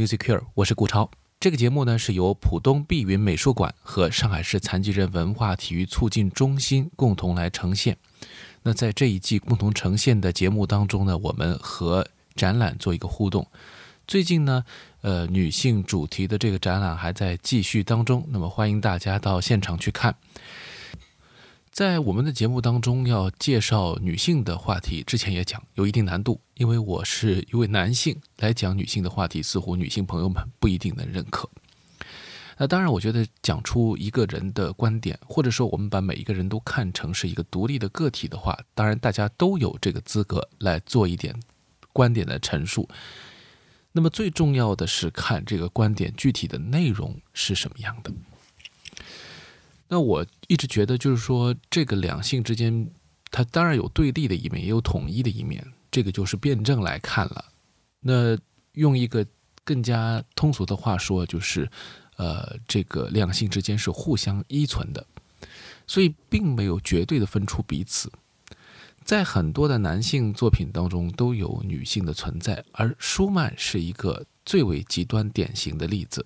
Music Here，我是顾超。这个节目呢是由浦东碧云美术馆和上海市残疾人文化体育促进中心共同来呈现。那在这一季共同呈现的节目当中呢，我们和展览做一个互动。最近呢，呃，女性主题的这个展览还在继续当中，那么欢迎大家到现场去看。在我们的节目当中，要介绍女性的话题，之前也讲有一定难度，因为我是一位男性来讲女性的话题，似乎女性朋友们不一定能认可。那当然，我觉得讲出一个人的观点，或者说我们把每一个人都看成是一个独立的个体的话，当然大家都有这个资格来做一点观点的陈述。那么最重要的是看这个观点具体的内容是什么样的。那我一直觉得，就是说，这个两性之间，它当然有对立的一面，也有统一的一面。这个就是辩证来看了。那用一个更加通俗的话说，就是，呃，这个两性之间是互相依存的，所以并没有绝对的分出彼此。在很多的男性作品当中，都有女性的存在，而舒曼是一个最为极端典型的例子。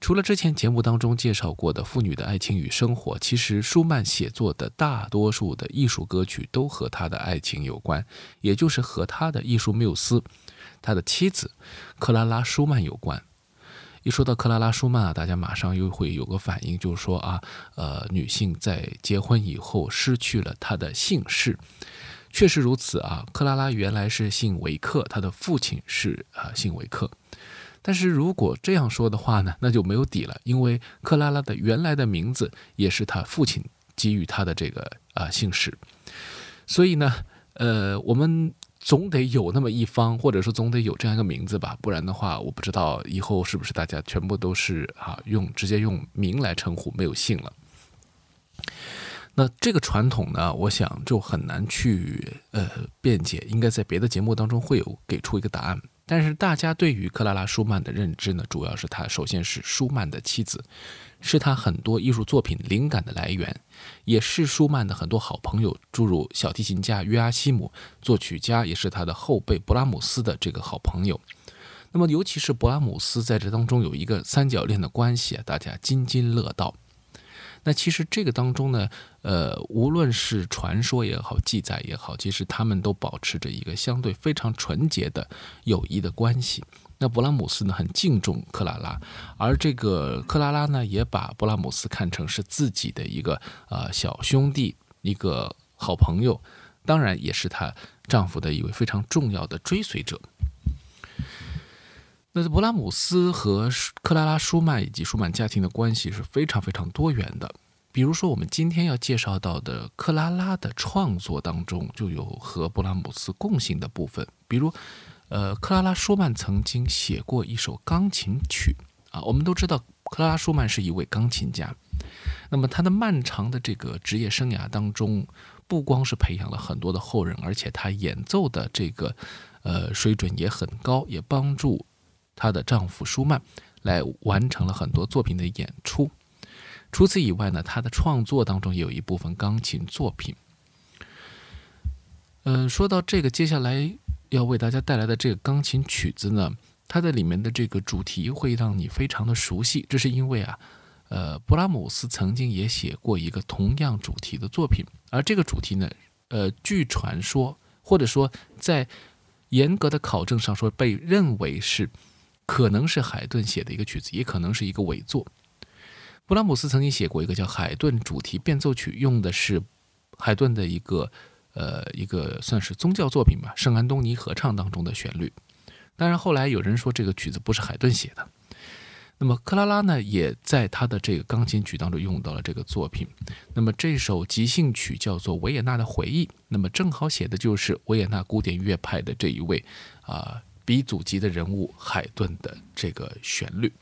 除了之前节目当中介绍过的妇女的爱情与生活，其实舒曼写作的大多数的艺术歌曲都和他的爱情有关，也就是和他的艺术缪斯，他的妻子克拉拉·舒曼有关。一说到克拉拉·舒曼啊，大家马上又会有个反应，就是说啊，呃，女性在结婚以后失去了她的姓氏。确实如此啊，克拉拉原来是姓维克，她的父亲是啊姓维克。但是如果这样说的话呢，那就没有底了，因为克拉拉的原来的名字也是他父亲给予他的这个啊姓氏，所以呢，呃，我们总得有那么一方，或者说总得有这样一个名字吧，不然的话，我不知道以后是不是大家全部都是啊用直接用名来称呼，没有姓了。那这个传统呢，我想就很难去呃辩解，应该在别的节目当中会有给出一个答案。但是大家对于克拉拉·舒曼的认知呢，主要是她首先是舒曼的妻子，是他很多艺术作品灵感的来源，也是舒曼的很多好朋友，诸如小提琴家约阿希姆，作曲家也是他的后辈布拉姆斯的这个好朋友。那么尤其是布拉姆斯在这当中有一个三角恋的关系啊，大家津津乐道。那其实这个当中呢，呃，无论是传说也好，记载也好，其实他们都保持着一个相对非常纯洁的友谊的关系。那勃拉姆斯呢，很敬重克拉拉，而这个克拉拉呢，也把勃拉姆斯看成是自己的一个呃小兄弟，一个好朋友，当然也是她丈夫的一位非常重要的追随者。那布拉姆斯和克拉拉·舒曼以及舒曼家庭的关系是非常非常多元的。比如说，我们今天要介绍到的克拉拉的创作当中，就有和布拉姆斯共性的部分。比如，呃，克拉拉·舒曼曾经写过一首钢琴曲啊。我们都知道，克拉拉·舒曼是一位钢琴家。那么，他的漫长的这个职业生涯当中，不光是培养了很多的后人，而且他演奏的这个呃水准也很高，也帮助。她的丈夫舒曼来完成了很多作品的演出。除此以外呢，她的创作当中也有一部分钢琴作品。嗯，说到这个，接下来要为大家带来的这个钢琴曲子呢，它的里面的这个主题会让你非常的熟悉。这是因为啊，呃，布拉姆斯曾经也写过一个同样主题的作品，而这个主题呢，呃，据传说或者说在严格的考证上说，被认为是。可能是海顿写的一个曲子，也可能是一个伪作。布拉姆斯曾经写过一个叫《海顿主题变奏曲》，用的是海顿的一个呃一个算是宗教作品吧，圣安东尼合唱当中的旋律。当然后来有人说这个曲子不是海顿写的。那么克拉拉呢，也在他的这个钢琴曲当中用到了这个作品。那么这首即兴曲叫做《维也纳的回忆》，那么正好写的就是维也纳古典乐派的这一位啊。鼻祖级的人物海顿的这个旋律。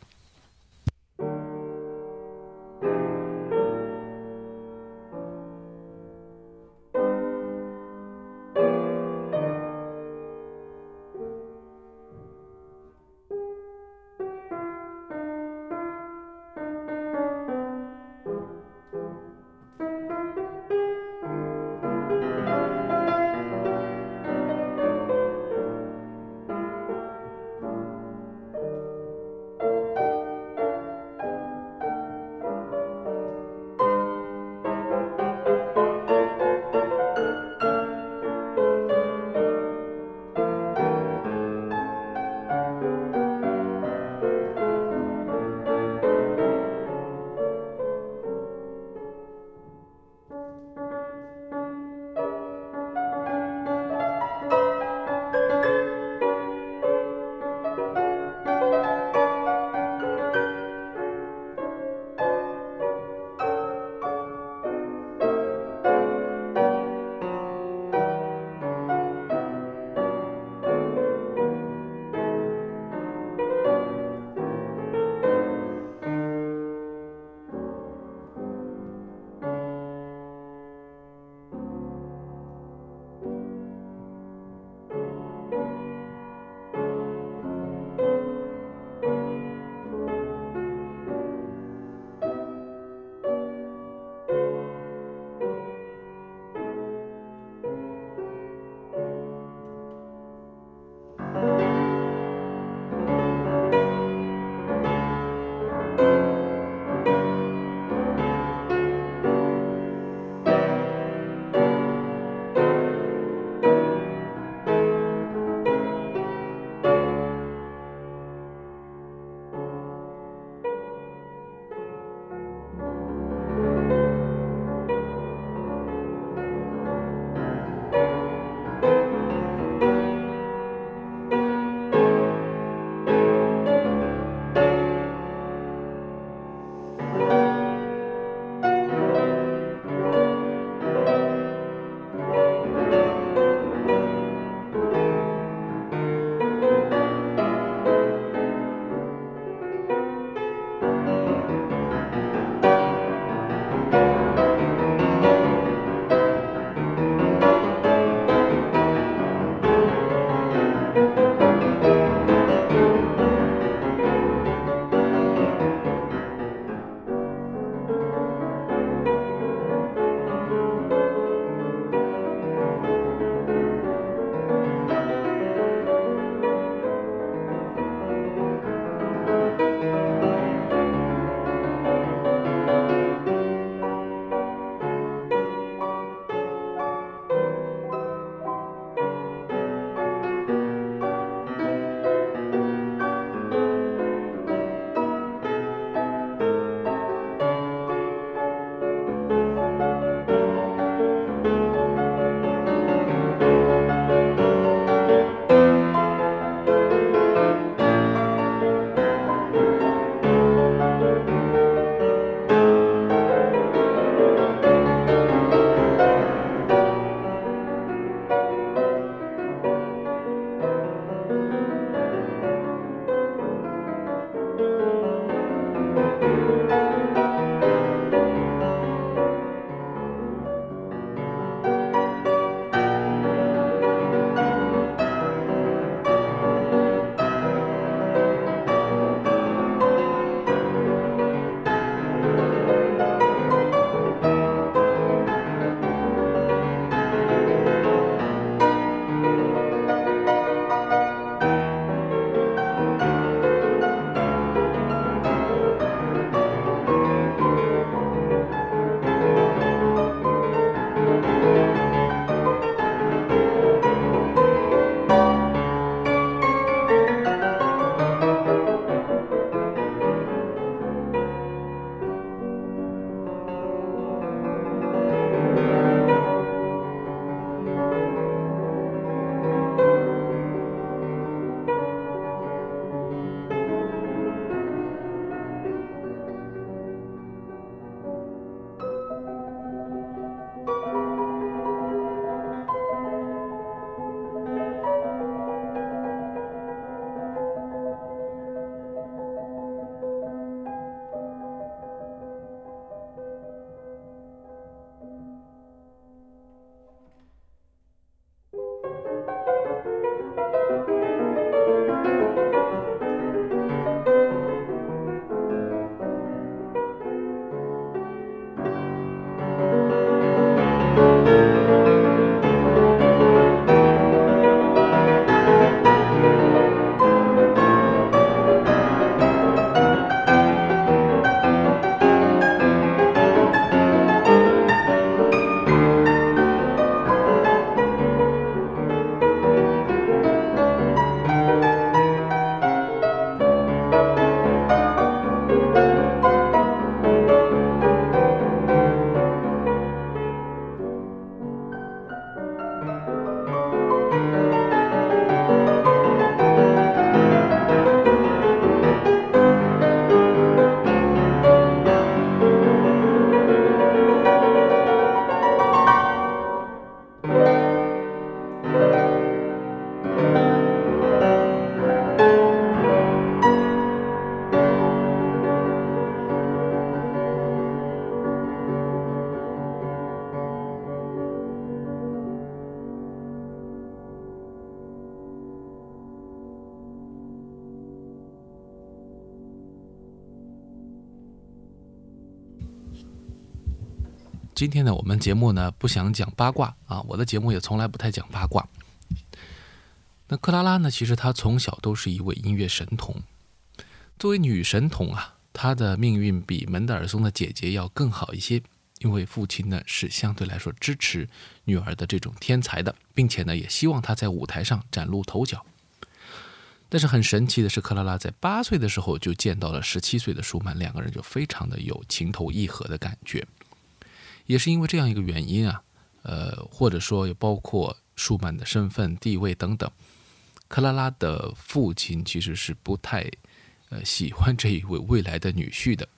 今天呢，我们节目呢不想讲八卦啊，我的节目也从来不太讲八卦。那克拉拉呢，其实她从小都是一位音乐神童。作为女神童啊，她的命运比门德尔松的姐姐要更好一些，因为父亲呢是相对来说支持女儿的这种天才的，并且呢也希望她在舞台上崭露头角。但是很神奇的是，克拉拉在八岁的时候就见到了十七岁的舒曼，两个人就非常的有情投意合的感觉。也是因为这样一个原因啊，呃，或者说也包括舒曼的身份地位等等，克拉拉的父亲其实是不太呃喜欢这一位未来的女婿的，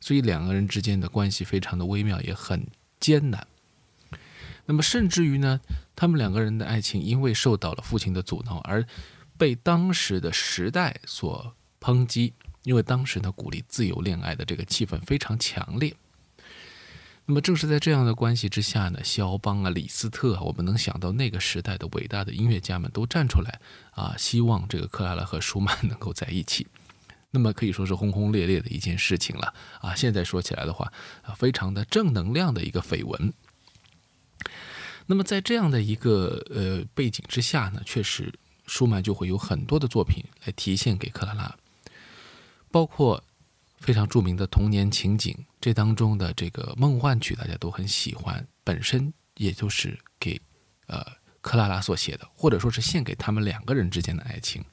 所以两个人之间的关系非常的微妙，也很艰难。那么甚至于呢，他们两个人的爱情因为受到了父亲的阻挠而。被当时的时代所抨击，因为当时呢鼓励自由恋爱的这个气氛非常强烈。那么正是在这样的关系之下呢，肖邦啊、李斯特啊，我们能想到那个时代的伟大的音乐家们都站出来啊，希望这个克拉拉和舒曼 能够在一起。那么可以说是轰轰烈烈的一件事情了啊！现在说起来的话啊，非常的正能量的一个绯闻。那么在这样的一个呃背景之下呢，确实。舒曼就会有很多的作品来提献给克拉拉，包括非常著名的童年情景，这当中的这个梦幻曲大家都很喜欢，本身也就是给呃克拉拉所写的，或者说是献给他们两个人之间的爱情。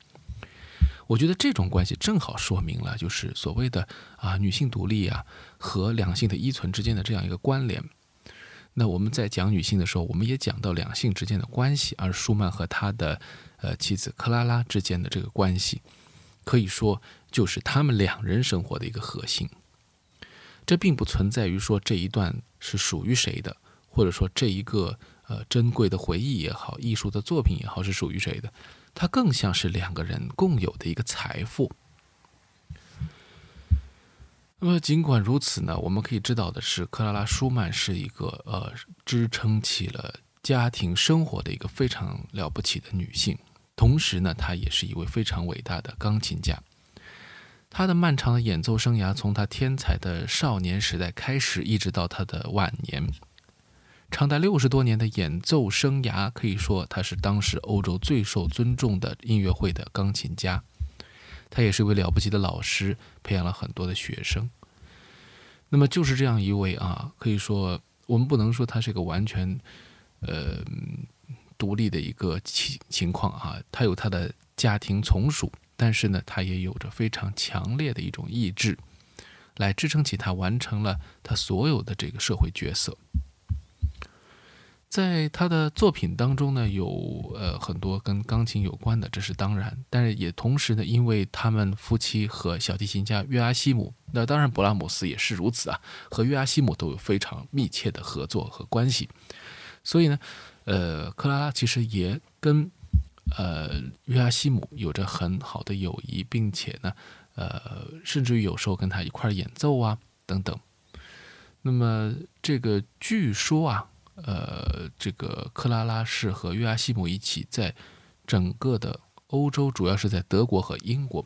我觉得这种关系正好说明了，就是所谓的啊女性独立啊和两性的依存之间的这样一个关联。那我们在讲女性的时候，我们也讲到两性之间的关系，而舒曼和他的。呃，妻子克拉拉之间的这个关系，可以说就是他们两人生活的一个核心。这并不存在于说这一段是属于谁的，或者说这一个呃珍贵的回忆也好，艺术的作品也好是属于谁的，它更像是两个人共有的一个财富。那么尽管如此呢，我们可以知道的是，克拉拉舒曼是一个呃支撑起了家庭生活的一个非常了不起的女性。同时呢，她也是一位非常伟大的钢琴家。他的漫长的演奏生涯，从他天才的少年时代开始，一直到他的晚年，长达六十多年的演奏生涯，可以说他是当时欧洲最受尊重的音乐会的钢琴家。他也是一位了不起的老师，培养了很多的学生。那么就是这样一位啊，可以说我们不能说他是一个完全，呃。独立的一个情情况啊，他有他的家庭从属，但是呢，他也有着非常强烈的一种意志，来支撑起他完成了他所有的这个社会角色。在他的作品当中呢，有呃很多跟钢琴有关的，这是当然，但是也同时呢，因为他们夫妻和小提琴家约阿西姆，那当然勃拉姆斯也是如此啊，和约阿西姆都有非常密切的合作和关系，所以呢。呃，克拉拉其实也跟呃约阿希姆有着很好的友谊，并且呢，呃，甚至于有时候跟他一块演奏啊等等。那么这个据说啊，呃，这个克拉拉是和约阿希姆一起在整个的欧洲，主要是在德国和英国，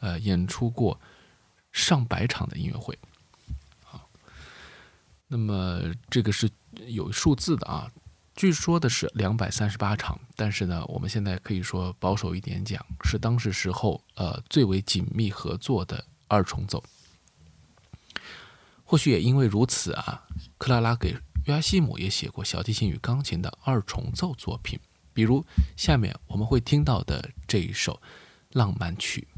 呃，演出过上百场的音乐会。好，那么这个是有数字的啊。据说的是两百三十八场，但是呢，我们现在可以说保守一点讲，是当时时候呃最为紧密合作的二重奏。或许也因为如此啊，克拉拉给约阿希姆也写过小提琴与钢琴的二重奏作品，比如下面我们会听到的这一首浪漫曲。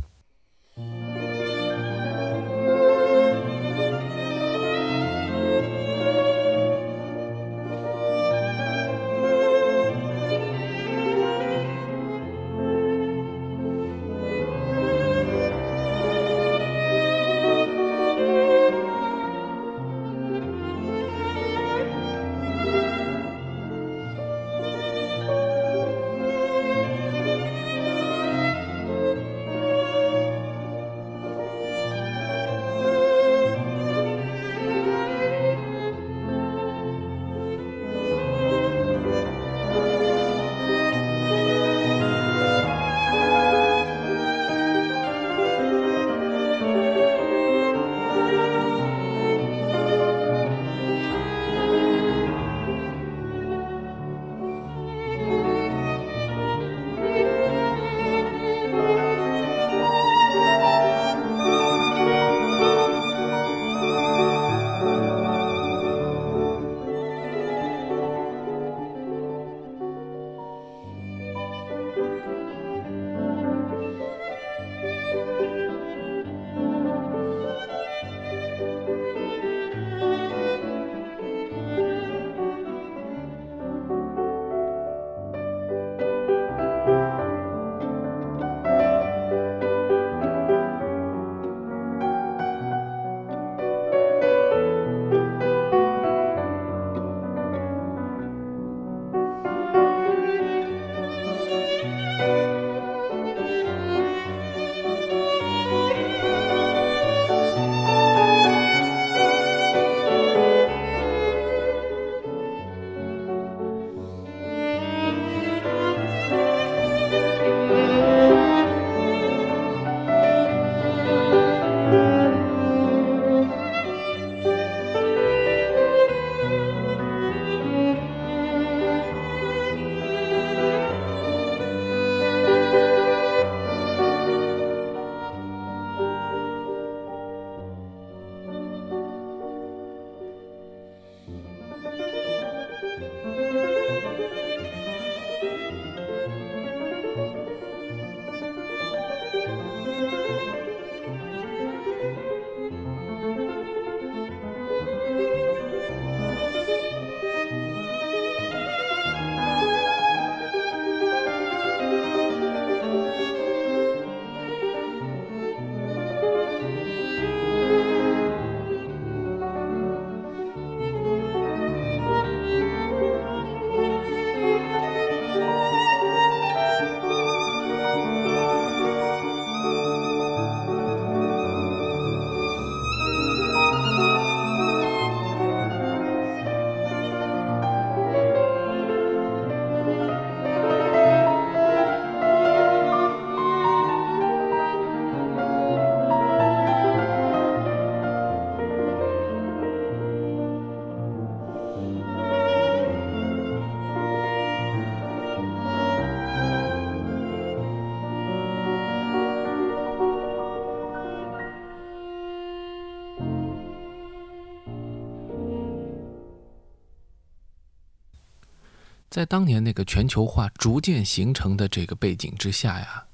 在当年那个全球化逐渐形成的这个背景之下呀，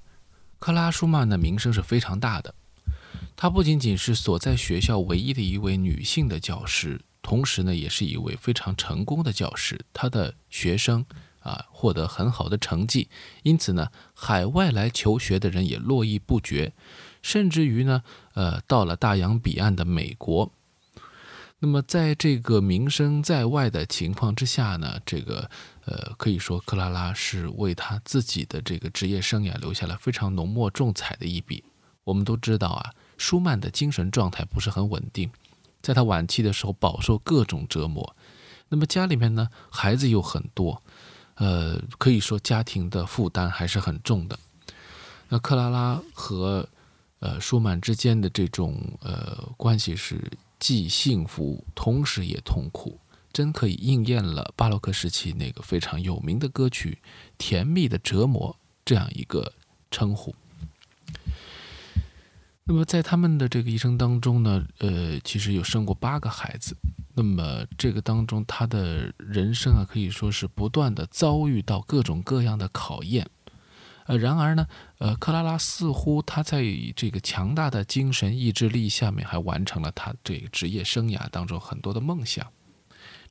克拉舒曼的名声是非常大的。她不仅仅是所在学校唯一的一位女性的教师，同时呢，也是一位非常成功的教师。她的学生啊，获得很好的成绩，因此呢，海外来求学的人也络绎不绝，甚至于呢，呃，到了大洋彼岸的美国。那么，在这个名声在外的情况之下呢，这个呃，可以说克拉拉是为他自己的这个职业生涯留下了非常浓墨重彩的一笔。我们都知道啊，舒曼的精神状态不是很稳定，在他晚期的时候饱受各种折磨。那么家里面呢，孩子又很多，呃，可以说家庭的负担还是很重的。那克拉拉和呃舒曼之间的这种呃关系是。既幸福，同时也痛苦，真可以应验了巴洛克时期那个非常有名的歌曲《甜蜜的折磨》这样一个称呼。那么在他们的这个一生当中呢，呃，其实有生过八个孩子。那么这个当中，他的人生啊，可以说是不断的遭遇到各种各样的考验。呃，然而呢，呃，克拉拉似乎她在这个强大的精神意志力下面，还完成了她这个职业生涯当中很多的梦想。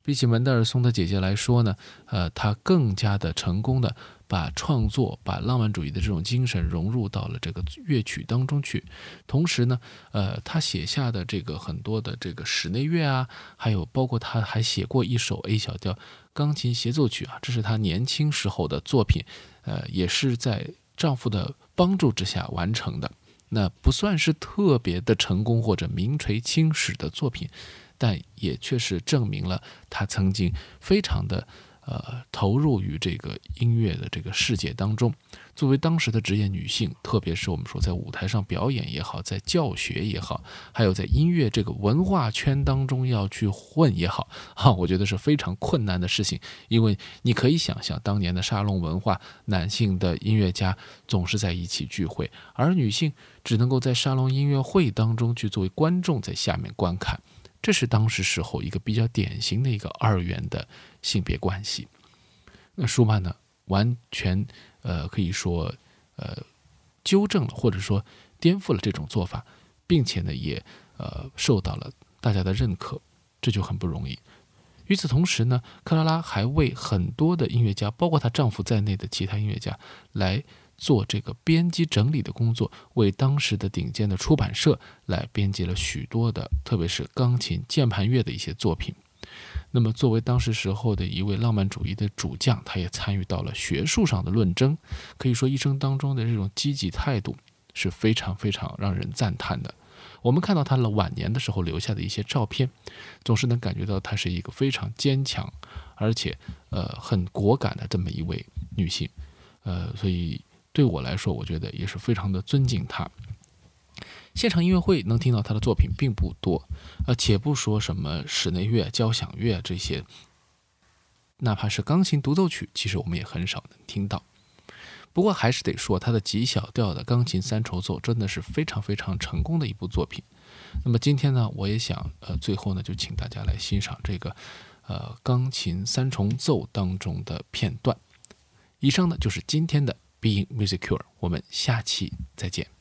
比起门德尔松的姐姐来说呢，呃，她更加的成功的把创作、把浪漫主义的这种精神融入到了这个乐曲当中去。同时呢，呃，他写下的这个很多的这个室内乐啊，还有包括他还写过一首 A 小调钢琴协奏曲啊，这是她年轻时候的作品。呃，也是在丈夫的帮助之下完成的，那不算是特别的成功或者名垂青史的作品，但也确实证明了她曾经非常的。呃，投入于这个音乐的这个世界当中，作为当时的职业女性，特别是我们说在舞台上表演也好，在教学也好，还有在音乐这个文化圈当中要去混也好，哈，我觉得是非常困难的事情。因为你可以想象，当年的沙龙文化，男性的音乐家总是在一起聚会，而女性只能够在沙龙音乐会当中去作为观众在下面观看。这是当时时候一个比较典型的一个二元的性别关系。那舒曼呢，完全呃可以说呃纠正了或者说颠覆了这种做法，并且呢也呃受到了大家的认可，这就很不容易。与此同时呢，克拉拉还为很多的音乐家，包括她丈夫在内的其他音乐家来。做这个编辑整理的工作，为当时的顶尖的出版社来编辑了许多的，特别是钢琴键盘乐的一些作品。那么，作为当时时候的一位浪漫主义的主将，他也参与到了学术上的论争。可以说，一生当中的这种积极态度是非常非常让人赞叹的。我们看到他了晚年的时候留下的一些照片，总是能感觉到她是一个非常坚强，而且呃很果敢的这么一位女性。呃，所以。对我来说，我觉得也是非常的尊敬他。现场音乐会能听到他的作品并不多，呃，且不说什么室内乐、交响乐这些，哪怕是钢琴独奏曲，其实我们也很少能听到。不过还是得说，他的极小调的钢琴三重奏真的是非常非常成功的一部作品。那么今天呢，我也想，呃，最后呢，就请大家来欣赏这个，呃，钢琴三重奏当中的片段。以上呢，就是今天的。Being Music Cure，我们下期再见。